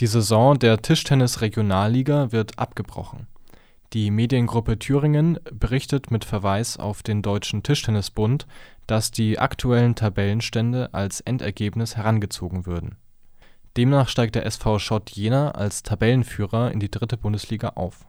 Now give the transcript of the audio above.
Die Saison der Tischtennis-Regionalliga wird abgebrochen. Die Mediengruppe Thüringen berichtet mit Verweis auf den Deutschen Tischtennisbund, dass die aktuellen Tabellenstände als Endergebnis herangezogen würden. Demnach steigt der SV Schott Jena als Tabellenführer in die dritte Bundesliga auf